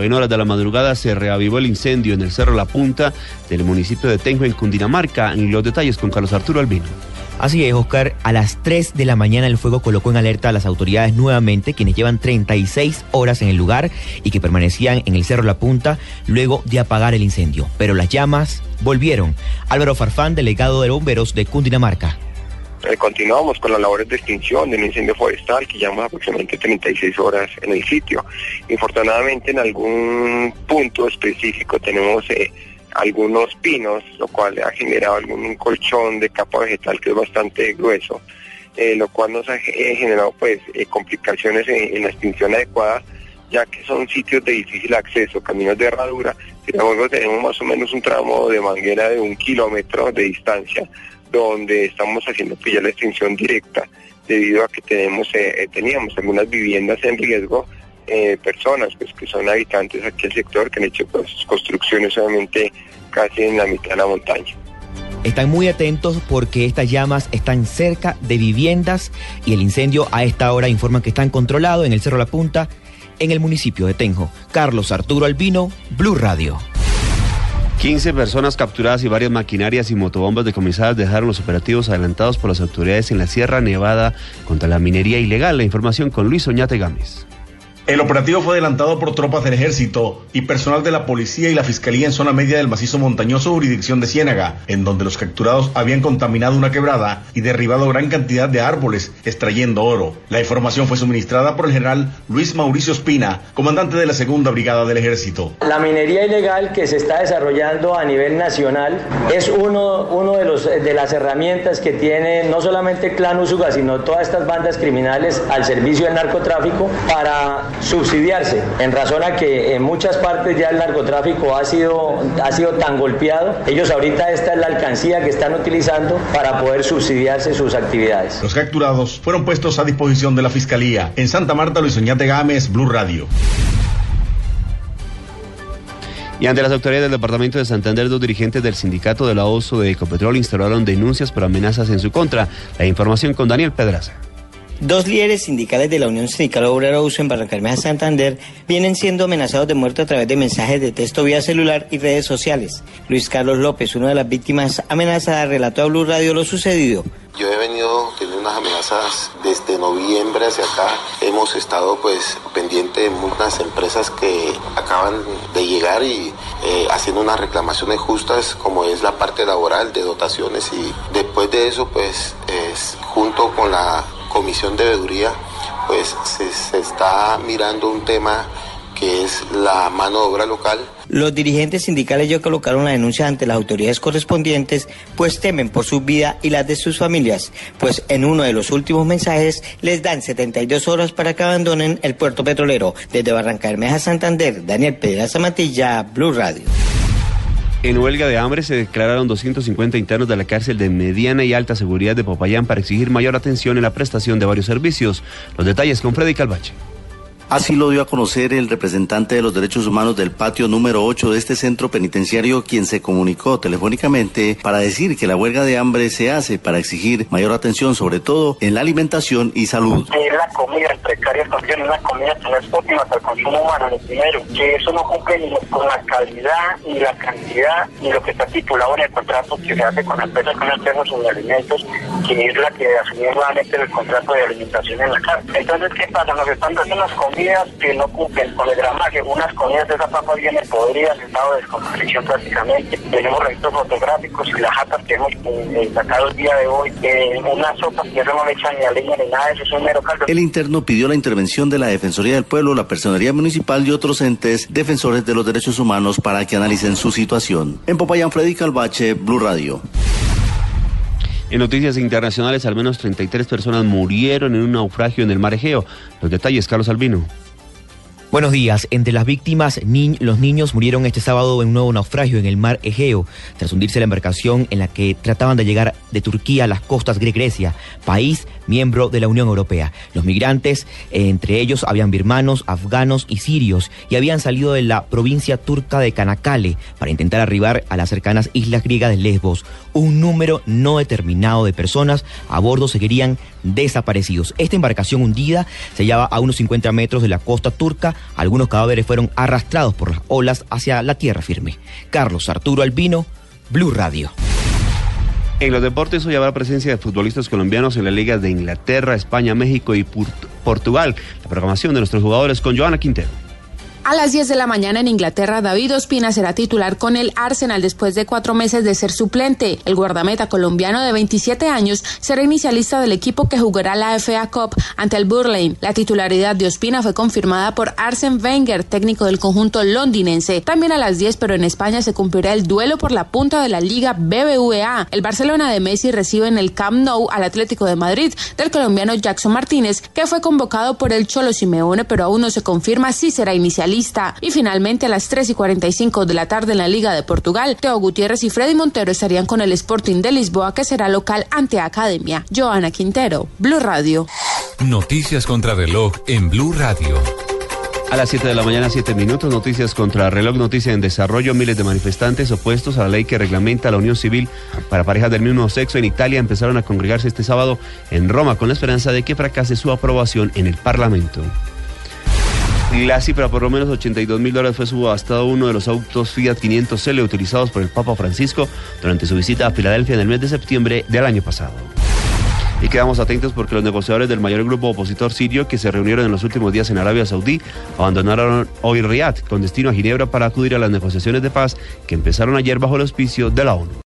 En horas de la madrugada se reavivó el incendio en el Cerro La Punta del municipio de Tenjo en Cundinamarca. Los detalles con Carlos Arturo Albino. Así es, Oscar. A las 3 de la mañana el fuego colocó en alerta a las autoridades nuevamente, quienes llevan 36 horas en el lugar y que permanecían en el Cerro La Punta luego de apagar el incendio. Pero las llamas volvieron. Álvaro Farfán, delegado de bomberos de Cundinamarca. Eh, continuamos con las labores de extinción del incendio forestal que llevamos aproximadamente 36 horas en el sitio. Infortunadamente en algún punto específico tenemos eh, algunos pinos, lo cual ha generado algún colchón de capa vegetal que es bastante grueso, eh, lo cual nos ha generado pues complicaciones en, la extinción adecuada ya que son sitios de difícil acceso, caminos de herradura, tenemos más o menos un tramo de manguera de un kilómetro de distancia, donde estamos haciendo pues ya la extinción directa debido a que tenemos eh, eh, teníamos algunas viviendas en riesgo eh, personas pues que son habitantes aquí del sector que han hecho pues, construcciones solamente casi en la mitad de la montaña. Están muy atentos porque estas llamas están cerca de viviendas y el incendio a esta hora informan que están controlados en el Cerro La Punta, en el municipio de Tenjo. Carlos Arturo Albino, Blue Radio. 15 personas capturadas y varias maquinarias y motobombas decomisadas dejaron los operativos adelantados por las autoridades en la Sierra Nevada contra la minería ilegal. La información con Luis Oñate Gámez. El operativo fue adelantado por tropas del ejército y personal de la policía y la fiscalía en zona media del macizo montañoso jurisdicción de Ciénaga, en donde los capturados habían contaminado una quebrada y derribado gran cantidad de árboles, extrayendo oro. La información fue suministrada por el general Luis Mauricio Espina, comandante de la segunda brigada del ejército. La minería ilegal que se está desarrollando a nivel nacional es uno, uno de, los, de las herramientas que tiene no solamente Clan Usuga, sino todas estas bandas criminales al servicio del narcotráfico para subsidiarse, en razón a que en muchas partes ya el narcotráfico ha sido, ha sido tan golpeado, ellos ahorita esta es la alcancía que están utilizando para poder subsidiarse sus actividades. Los capturados fueron puestos a disposición de la Fiscalía. En Santa Marta, Luis Oñate Gámez, Blue Radio. Y ante las autoridades del Departamento de Santander, dos dirigentes del sindicato de la OSO de Ecopetrol instalaron denuncias por amenazas en su contra. La información con Daniel Pedraza. Dos líderes sindicales de la Unión Sindical Obrera Uso en Barrancarmeja, Santander, vienen siendo amenazados de muerte a través de mensajes de texto vía celular y redes sociales. Luis Carlos López, una de las víctimas amenazadas, relató a Blue Radio lo sucedido. Yo he venido teniendo unas amenazas desde noviembre hacia acá. Hemos estado pues pendiente de muchas empresas que acaban de llegar y eh, haciendo unas reclamaciones justas como es la parte laboral de dotaciones y después de eso pues es junto con la comisión de veeduría, pues se, está mirando un tema que es la mano de obra local. Los dirigentes sindicales ya colocaron la denuncia ante las autoridades correspondientes, pues temen por su vida y las de sus familias, pues en uno de los últimos mensajes les dan 72 horas para que abandonen el puerto petrolero. Desde Barranca Bermeja, Santander, Daniel Pedraza Matilla, Blue Radio. En huelga de hambre se declararon 250 internos de la cárcel de mediana y alta seguridad de Popayán para exigir mayor atención en la prestación de varios servicios. Los detalles con Freddy Calvache. Así lo dio a conocer el representante de los derechos humanos del patio número 8 de este centro penitenciario, quien se comunicó telefónicamente para decir que la huelga de hambre se hace para exigir mayor atención, sobre todo en la alimentación y salud. Que la comida en precarias condiciones, la comida que no es óptima para el consumo humano, lo primero, que eso no cumple ni con la calidad, ni la cantidad, ni lo que está estipulado en el contrato que se hace con la empresa con el sobre alimentos, que es la que asumió nuevamente el contrato de alimentación en la cárcel. Entonces, ¿qué pasa? Nos están dando las comidas comidas que no cumplen con el gramaje. Unas comidas de esa papa vienen podridas, estado de descomposición prácticamente. Tenemos registros fotográficos y las jatas que hemos eh, sacado el día de hoy. Eh, unas sopas que no le echan ni a leña ni nada, eso es un mero caldo. El interno pidió la intervención de la Defensoría del Pueblo, la Personería Municipal y otros entes defensores de los derechos humanos para que analicen su situación. En Popayán, Freddy Calvache, Blue Radio. En noticias internacionales, al menos 33 personas murieron en un naufragio en el mar Egeo. Los detalles, Carlos Albino. Buenos días. Entre las víctimas, los niños murieron este sábado en un nuevo naufragio en el mar Egeo, tras hundirse la embarcación en la que trataban de llegar de Turquía a las costas de Grecia, país miembro de la Unión Europea. Los migrantes, entre ellos habían birmanos, afganos y sirios, y habían salido de la provincia turca de Canacale para intentar arribar a las cercanas islas griegas de Lesbos. Un número no determinado de personas a bordo seguirían desaparecidos. Esta embarcación hundida se hallaba a unos 50 metros de la costa turca Algunos cadáveres fueron arrastrados por las olas hacia la tierra firme. Carlos Arturo Albino, Blue Radio. En los deportes hoy habrá presencia de futbolistas colombianos en las ligas de Inglaterra, España, México y Portugal. La programación de nuestros jugadores con Joana Quintero. A las 10 de la mañana en Inglaterra, David Ospina será titular con el Arsenal después de cuatro meses de ser suplente. El guardameta colombiano de 27 años será inicialista del equipo que jugará la FA Cup ante el Burley. La titularidad de Ospina fue confirmada por Arsene Wenger, técnico del conjunto londinense. También a las 10, pero en España se cumplirá el duelo por la punta de la Liga BBVA. El Barcelona de Messi recibe en el Camp Nou al Atlético de Madrid del colombiano Jackson Martínez, que fue convocado por el Cholo Simeone, pero aún no se confirma si será inicialista y finalmente a las 3 y 45 de la tarde en la Liga de Portugal, Teo Gutiérrez y Freddy Montero estarían con el Sporting de Lisboa que será local ante Academia. Joana Quintero, Blue Radio. Noticias contra reloj en Blue Radio. A las 7 de la mañana, 7 minutos, noticias contra reloj, noticia en desarrollo. Miles de manifestantes opuestos a la ley que reglamenta la unión civil para parejas del mismo sexo en Italia empezaron a congregarse este sábado en Roma con la esperanza de que fracase su aprobación en el Parlamento. La cifra, por lo menos 82 mil dólares, fue subastado uno de los autos Fiat 500L utilizados por el Papa Francisco durante su visita a Filadelfia en el mes de septiembre del año pasado. Y quedamos atentos porque los negociadores del mayor grupo opositor sirio que se reunieron en los últimos días en Arabia Saudí abandonaron hoy Riyadh con destino a Ginebra para acudir a las negociaciones de paz que empezaron ayer bajo el auspicio de la ONU.